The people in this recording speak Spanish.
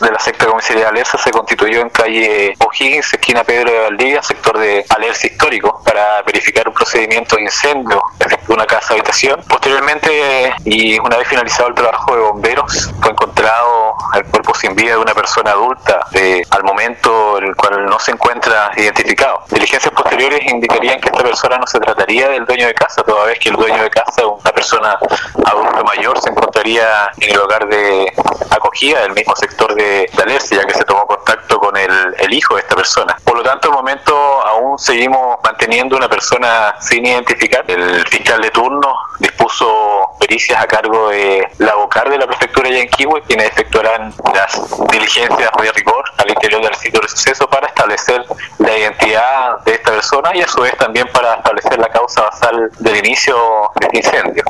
de la secta comisaría de Alerce se constituyó en calle O'Higgins, esquina Pedro de Valdivia, sector de Alerce histórico, para verificar un procedimiento de incendio de una casa habitación. Posteriormente, y una vez finalizado el trabajo de bomberos, fue encontrado el cuerpo sin vida de una persona adulta de, al momento en el cual no se encuentra identificado. Diligencias posteriores indicarían que esta persona no se trataría del dueño de casa, toda vez que el dueño de casa, una persona adulta mayor, se encontraría en el hogar de acogida del mismo sector de, de ya que se tomó contacto con el, hijo de esta persona. Por lo tanto, al momento aún seguimos manteniendo una persona sin identificar. El fiscal de turno dispuso pericias a cargo de la vocal de la prefectura de Yanquihue, quienes efectuarán las diligencias de rigor al interior del sitio de suceso para establecer la identidad de esta persona y a su vez también para establecer la causa basal del inicio del incendio.